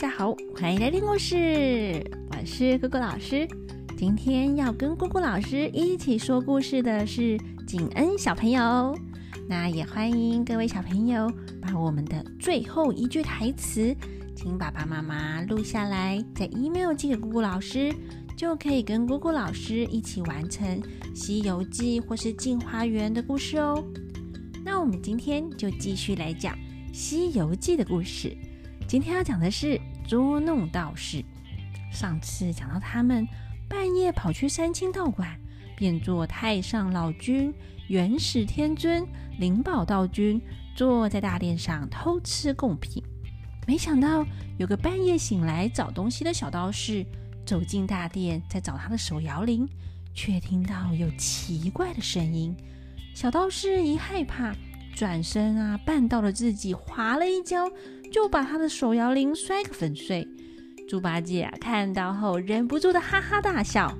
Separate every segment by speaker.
Speaker 1: 大家好，欢迎来听故事，我是姑姑老师。今天要跟姑姑老师一起说故事的是景恩小朋友。那也欢迎各位小朋友把我们的最后一句台词，请爸爸妈妈录下来，在 email 寄给姑姑老师，就可以跟姑姑老师一起完成《西游记》或是《镜花缘》的故事哦。那我们今天就继续来讲《西游记》的故事。今天要讲的是捉弄道士。上次讲到他们半夜跑去三清道馆，变作太上老君、元始天尊、灵宝道君，坐在大殿上偷吃贡品。没想到有个半夜醒来找东西的小道士走进大殿，在找他的手摇铃，却听到有奇怪的声音。小道士一害怕，转身啊绊到了自己，滑了一跤。就把他的手摇铃摔个粉碎。猪八戒看到后忍不住的哈哈大笑，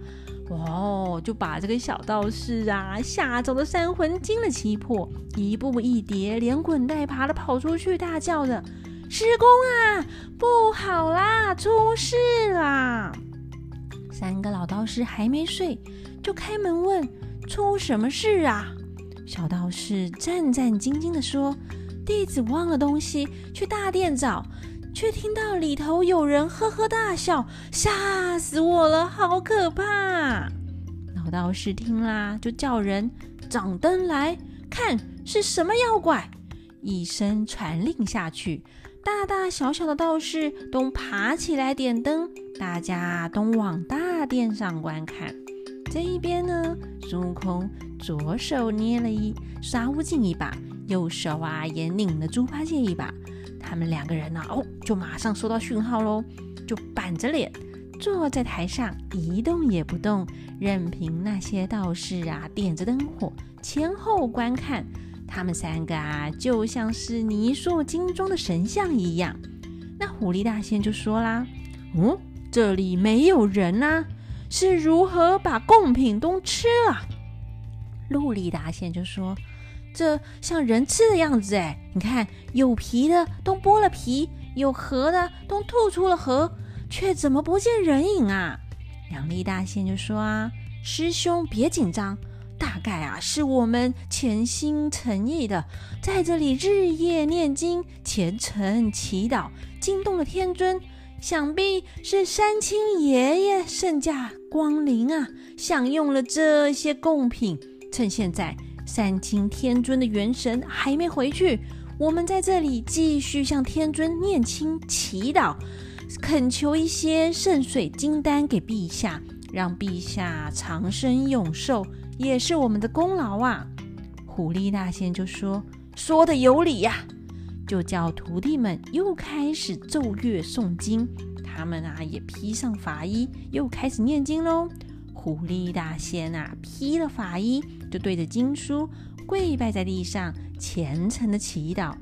Speaker 1: 哦，就把这个小道士啊吓走的三魂惊了七魄，一步一跌，连滚带爬的跑出去，大叫着：“师公啊，不好啦，出事啦！”三个老道士还没睡，就开门问：“出什么事啊？”小道士战战兢兢的说。弟子忘了东西，去大殿找，却听到里头有人呵呵大笑，吓死我了，好可怕！老道士听啦，就叫人掌灯来看是什么妖怪。一声传令下去，大大小小的道士都爬起来点灯，大家都往大殿上观看。这一边呢，孙悟空左手捏了一沙悟净一把。右手啊，也拧了猪八戒一把。他们两个人呢，哦，就马上收到讯号喽，就板着脸坐在台上，一动也不动，任凭那些道士啊点着灯火，前后观看。他们三个啊，就像是泥塑金钟的神像一样。那狐狸大仙就说啦：“嗯，这里没有人呐，是如何把贡品都吃了？”陆力大仙就说。这像人吃的样子哎！你看，有皮的都剥了皮，有核的都吐出了核，却怎么不见人影啊？两力大仙就说啊：“师兄别紧张，大概啊是我们潜心诚意的，在这里日夜念经、虔诚祈祷，惊动了天尊。想必是三清爷爷圣驾光临啊，享用了这些贡品，趁现在。”三清天尊的元神还没回去，我们在这里继续向天尊念经祈祷，恳求一些圣水金丹给陛下，让陛下长生永寿，也是我们的功劳啊！狐狸大仙就说：“说的有理呀！”就叫徒弟们又开始奏乐诵经，他们啊也披上法衣，又开始念经喽。狐狸大仙啊，披了法衣，就对着经书跪拜在地上，虔诚的祈祷：“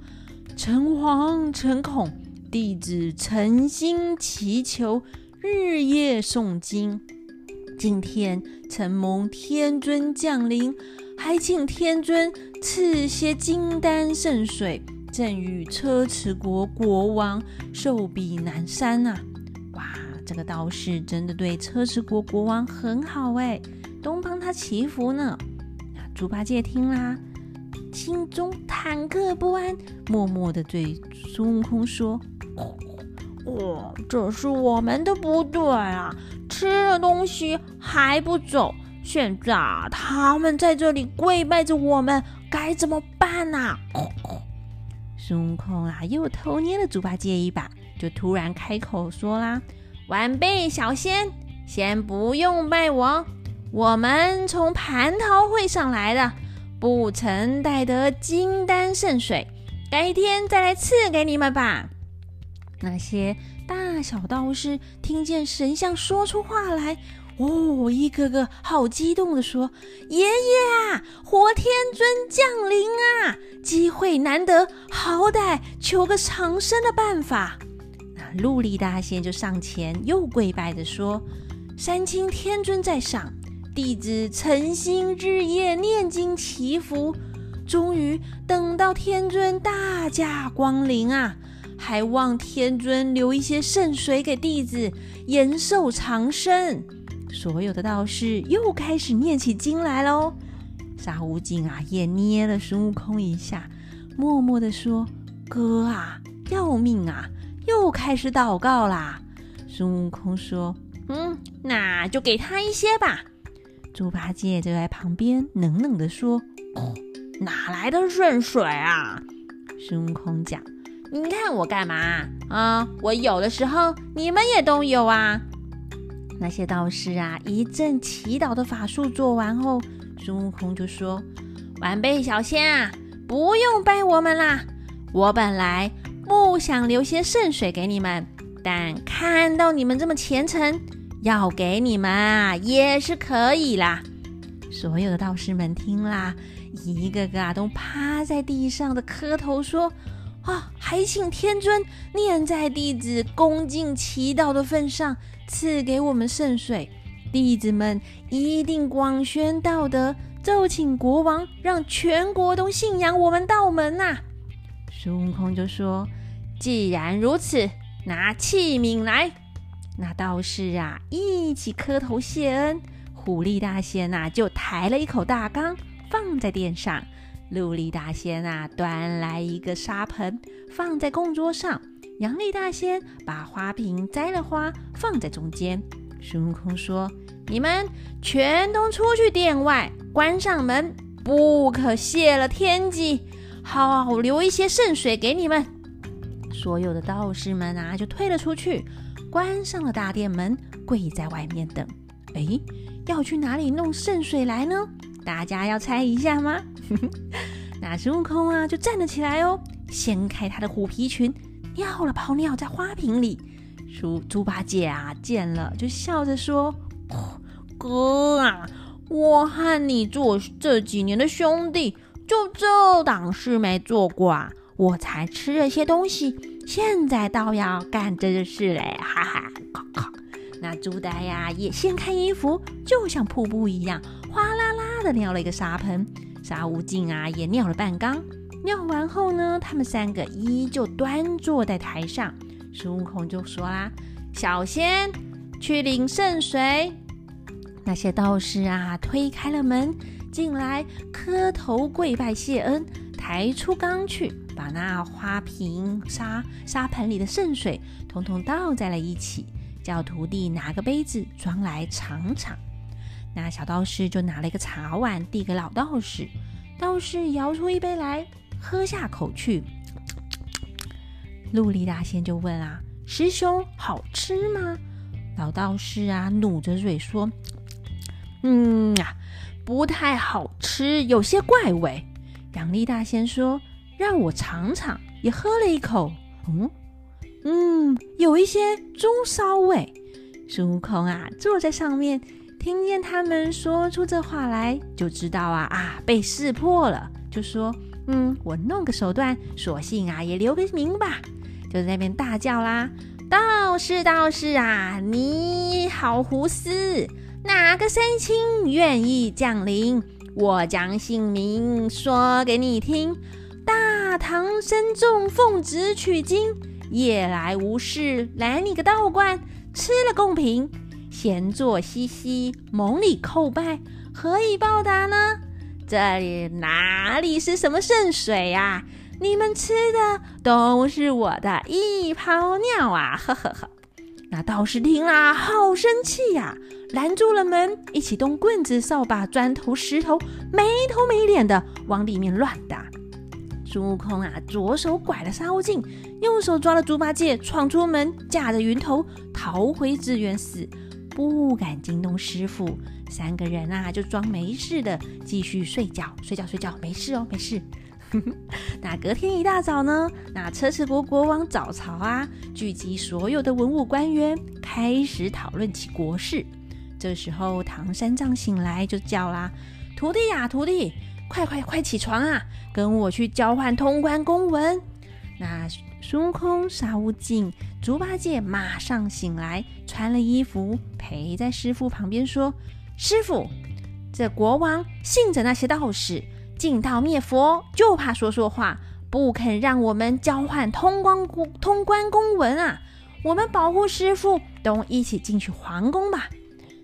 Speaker 1: 诚惶诚恐，弟子诚心祈求，日夜诵经。今天承蒙天尊降临，还请天尊赐些金丹圣水，赠与车迟国国王寿比南山啊！”这个道士真的对车迟国国王很好哎，都帮他祈福呢。猪八戒听啦，心中忐忑不安，默默的对孙悟空说：“哦，这是我们的不对啊，吃了东西还不走，现在他们在这里跪拜着我们，该怎么办啊？”孙悟空啊，又偷捏了猪八戒一把，就突然开口说啦。晚辈小仙，先不用拜我，我们从蟠桃会上来的，不曾带得金丹圣水，改天再来赐给你们吧。那些大小道士听见神像说出话来，哦，一个个好激动的说：“爷爷啊，活天尊降临啊，机会难得，好歹求个长生的办法。”陆力大仙就上前又跪拜着说：“三清天尊在上，弟子诚心日夜念经祈福，终于等到天尊大驾光临啊！还望天尊留一些圣水给弟子，延寿长生。所有的道士又开始念起经来喽。沙悟净啊，也捏了孙悟空一下，默默的说：“哥啊，要命啊！又开始祷告啦。”孙悟空说：“嗯，那就给他一些吧。”猪八戒就在旁边冷冷地说：“ 哪来的圣水啊？”孙悟空讲：“你看我干嘛啊？我有的时候你们也都有啊。”那些道士啊，一阵祈祷的法术做完后，孙悟空就说：“晚辈小仙啊，不用拜我们啦。我本来不想留些圣水给你们，但看到你们这么虔诚，要给你们啊也是可以啦。”所有的道士们听啦，一个个啊都趴在地上的磕头说：“啊，还请天尊念在弟子恭敬祈祷的份上。”赐给我们圣水，弟子们一定广宣道德，奏请国王，让全国都信仰我们道门呐！孙悟空就说：“既然如此，拿器皿来。”那道士啊，一起磕头谢恩。虎力大仙呐，就抬了一口大缸放在殿上；鹿力大仙啊，端来一个沙盆放在供桌上。杨力大仙把花瓶摘了花放在中间。孙悟空说：“你们全都出去殿外，关上门，不可泄了天机，好我留一些圣水给你们。”所有的道士们啊，就退了出去，关上了大殿门，跪在外面等。哎，要去哪里弄圣水来呢？大家要猜一下吗？那孙悟空啊，就站了起来哦，掀开他的虎皮裙。尿了泡尿在花瓶里，猪猪八戒啊见了就笑着说：“哥啊，我和你做这几年的兄弟，就这档事没做过啊，我才吃了些东西，现在倒要干这件事嘞！”哈哈，那猪呆呀也掀开衣服，就像瀑布一样，哗啦啦的尿了一个沙盆。沙悟净啊也尿了半缸。尿完后呢，他们三个依旧端坐在台上。孙悟空就说啦：“小仙，去领圣水。”那些道士啊，推开了门进来，磕头跪拜谢恩，抬出缸去，把那花瓶、沙沙盆里的圣水统统倒在了一起，叫徒弟拿个杯子装来尝尝。那小道士就拿了一个茶碗递给老道士，道士舀出一杯来。喝下口去，陆离大仙就问啊：“师兄，好吃吗？”老道士啊，努着嘴说：“嗯呀，不太好吃，有些怪味。”杨丽大仙说：“让我尝尝。”也喝了一口，嗯嗯，有一些猪骚味。孙悟空啊，坐在上面，听见他们说出这话来，就知道啊啊，被识破了，就说。嗯，我弄个手段，索性啊也留个名吧，就在那边大叫啦！道士道士啊，你好胡思，哪个三清愿意降临？我将姓名说给你听。大唐僧众奉旨取经，夜来无事来你个道观，吃了贡品，闲坐嘻嘻，蒙里叩拜，何以报答呢？这里哪里是什么圣水呀？你们吃的都是我的一泡尿啊！呵呵呵。那道士听了，好生气呀，拦住了门，一起动棍子、扫把、砖头、石头，没头没脸的往里面乱打。孙悟空啊，左手拐了沙悟净，右手抓了猪八戒，闯出门，驾着云头逃回智源寺，不敢惊动师傅。三个人啊，就装没事的，继续睡觉，睡觉，睡觉，没事哦，没事。那隔天一大早呢，那车迟国国王早朝啊，聚集所有的文武官员，开始讨论起国事。这时候，唐三藏醒来就叫啦：“徒弟呀，徒弟，快快快起床啊，跟我去交换通关公文。”那孙悟空、沙悟净、猪八戒马上醒来，穿了衣服，陪在师傅旁边说。师傅，这国王信着那些道士，进道灭佛，就怕说说话，不肯让我们交换通关公通关公文啊！我们保护师傅，都一起进去皇宫吧。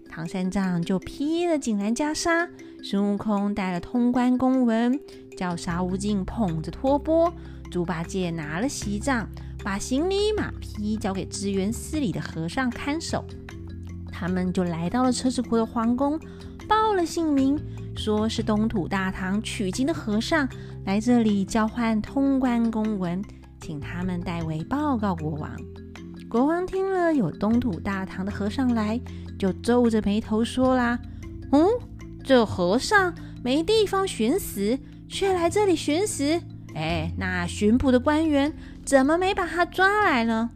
Speaker 1: 唐三藏就披了锦兰袈裟，孙悟空带了通关公文，叫沙悟净捧着托钵，猪八戒拿了席杖，把行李马匹交给支援寺里的和尚看守。他们就来到了车子国的皇宫，报了姓名，说是东土大唐取经的和尚来这里交换通关公文，请他们代为报告国王。国王听了有东土大唐的和尚来，就皱着眉头说啦：“嗯，这和尚没地方寻死，却来这里寻死。哎，那巡捕的官员怎么没把他抓来呢？”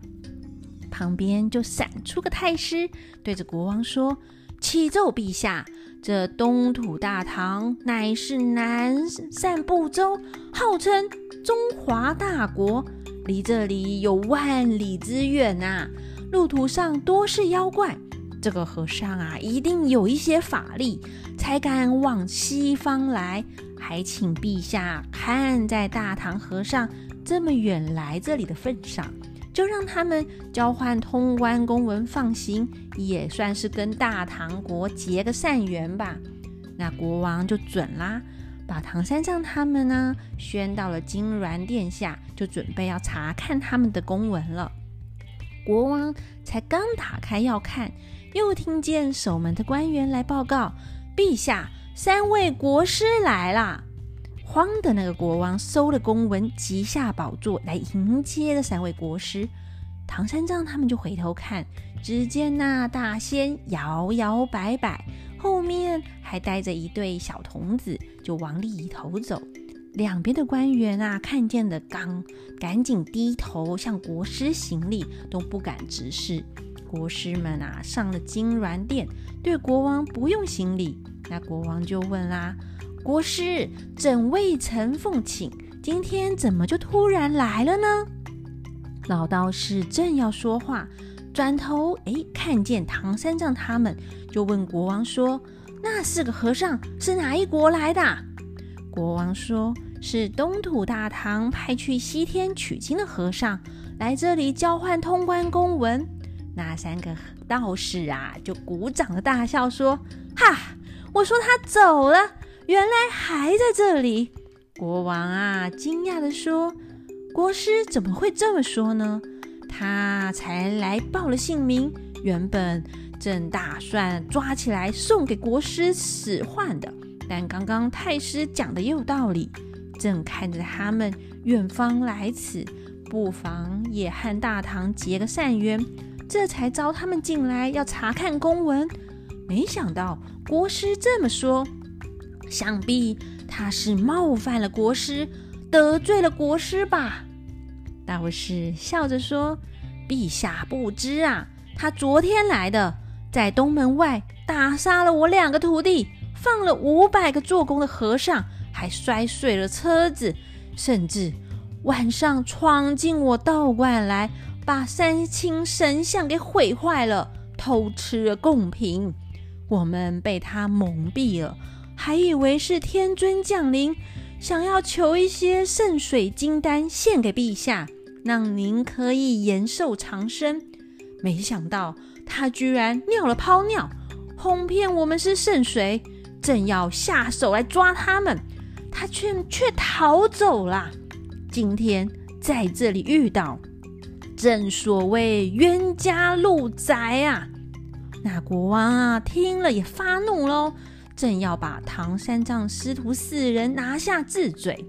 Speaker 1: 旁边就闪出个太师，对着国王说：“启奏陛下，这东土大唐乃是南赡部洲，号称中华大国，离这里有万里之远呐。路途上多是妖怪，这个和尚啊，一定有一些法力，才敢往西方来。还请陛下看在大唐和尚这么远来这里的份上。”就让他们交换通关公文放行，也算是跟大唐国结个善缘吧。那国王就准啦，把唐三藏他们呢宣到了金銮殿下，就准备要查看他们的公文了。国王才刚打开要看，又听见守门的官员来报告：“陛下，三位国师来啦！”慌的那个国王收了公文，即下宝座来迎接的三位国师。唐三藏他们就回头看，只见那大仙摇摇摆摆，后面还带着一对小童子，就往里头走。两边的官员啊，看见的刚赶紧低头向国师行礼，都不敢直视。国师们啊，上了金銮殿，对国王不用行礼。那国王就问啦。国师怎未曾奉请？今天怎么就突然来了呢？老道士正要说话，转头哎，看见唐三藏他们，就问国王说：“那四个和尚是哪一国来的？”国王说：“是东土大唐派去西天取经的和尚，来这里交换通关公文。”那三个道士啊，就鼓掌的大笑说：“哈，我说他走了。”原来还在这里，国王啊，惊讶地说：“国师怎么会这么说呢？他才来报了姓名，原本正打算抓起来送给国师使唤的。但刚刚太师讲的也有道理，正看着他们远方来此，不妨也和大唐结个善缘，这才招他们进来要查看公文。没想到国师这么说。”想必他是冒犯了国师，得罪了国师吧？道士笑着说：“陛下不知啊，他昨天来的，在东门外打杀了我两个徒弟，放了五百个做工的和尚，还摔碎了车子，甚至晚上闯进我道观来，把三清神像给毁坏了，偷吃了贡品。我们被他蒙蔽了。”还以为是天尊降临，想要求一些圣水金丹献给陛下，让您可以延寿长生。没想到他居然尿了泡尿，哄骗我们是圣水，正要下手来抓他们，他却却逃走了。今天在这里遇到，正所谓冤家路窄啊！那国王啊，听了也发怒喽。正要把唐三藏师徒四人拿下治罪，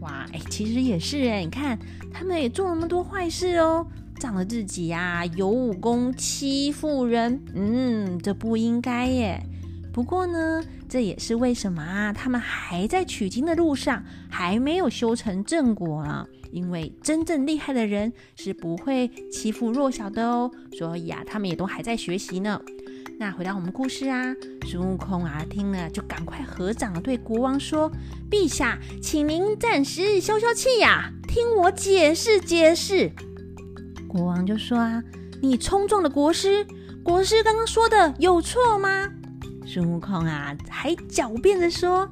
Speaker 1: 哇，哎，其实也是哎，你看他们也做那么多坏事哦，仗着自己呀有武功欺负人，嗯，这不应该耶。不过呢，这也是为什么啊，他们还在取经的路上，还没有修成正果啊。因为真正厉害的人是不会欺负弱小的哦，所以啊，他们也都还在学习呢。那回到我们故事啊，孙悟空啊听了就赶快合掌对国王说：“陛下，请您暂时消消气呀，听我解释解释。”国王就说：“啊，你冲撞了国师，国师刚刚说的有错吗？”孙悟空啊还狡辩的说：“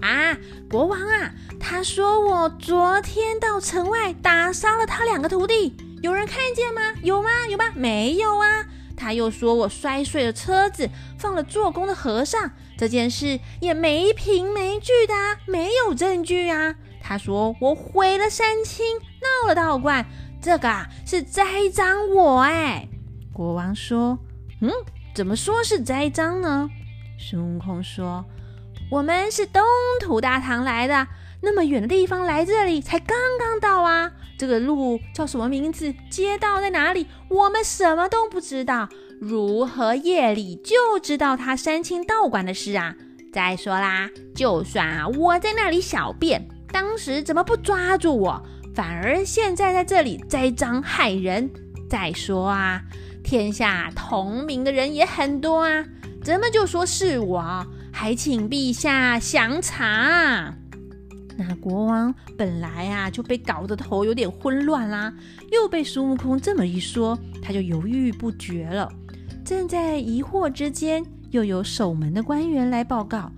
Speaker 1: 啊，国王啊，他说我昨天到城外打杀了他两个徒弟，有人看见吗？有吗？有吗？没有啊。他又说我摔碎了车子，放了做工的和尚，这件事也没凭没据的，没有证据啊。他说我毁了山青，闹了道观，这个啊是栽赃我哎。国王说，嗯，怎么说是栽赃呢？孙悟空说。我们是东土大唐来的，那么远的地方来这里才刚刚到啊！这个路叫什么名字？街道在哪里？我们什么都不知道，如何夜里就知道他山清道馆的事啊？再说啦，就算啊我在那里小便，当时怎么不抓住我，反而现在在这里栽赃害人？再说啊，天下同名的人也很多啊，怎么就说是我？还请陛下详查。那国王本来啊就被搞得头有点混乱啦，又被孙悟空这么一说，他就犹豫不决了。正在疑惑之间，又有守门的官员来报告：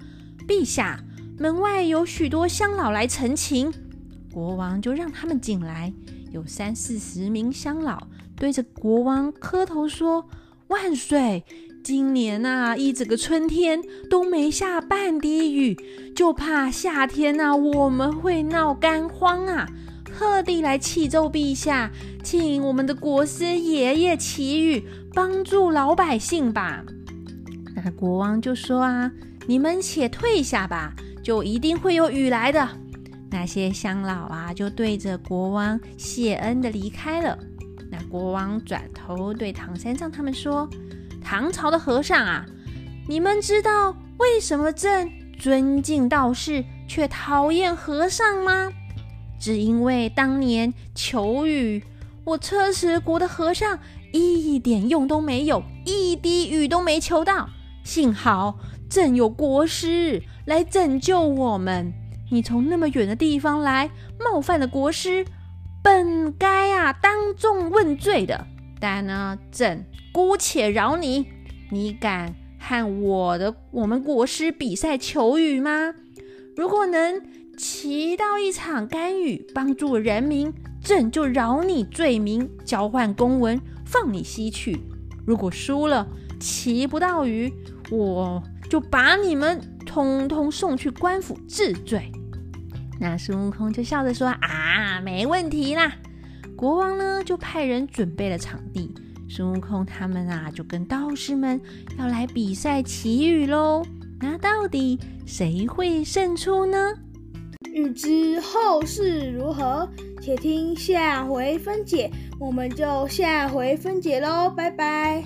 Speaker 1: 陛下，门外有许多乡老来陈情。国王就让他们进来，有三四十名乡老对着国王磕头说：“万岁！”今年呐，一整个春天都没下半滴雨，就怕夏天呐我们会闹干荒啊！特地来启奏陛下，请我们的国师爷爷祈雨，帮助老百姓吧。那国王就说啊：“你们且退下吧，就一定会有雨来的。”那些乡老啊，就对着国王谢恩的离开了。那国王转头对唐三藏他们说。唐朝的和尚啊，你们知道为什么朕尊敬道士却讨厌和尚吗？只因为当年求雨，我车迟国的和尚一点用都没有，一滴雨都没求到。幸好朕有国师来拯救我们。你从那么远的地方来，冒犯了国师，本该啊当众问罪的。但呢，朕。姑且饶你，你敢和我的我们国师比赛求雨吗？如果能祈到一场甘雨，帮助人民，朕就饶你罪名，交换公文，放你西去。如果输了，祈不到雨，我就把你们通通送去官府治罪。那孙悟空就笑着说：“啊，没问题啦。”国王呢，就派人准备了场地。孙悟空他们啊，就跟道士们要来比赛祈雨喽。那到底谁会胜出呢？
Speaker 2: 欲知后事如何，且听下回分解。我们就下回分解喽，拜拜。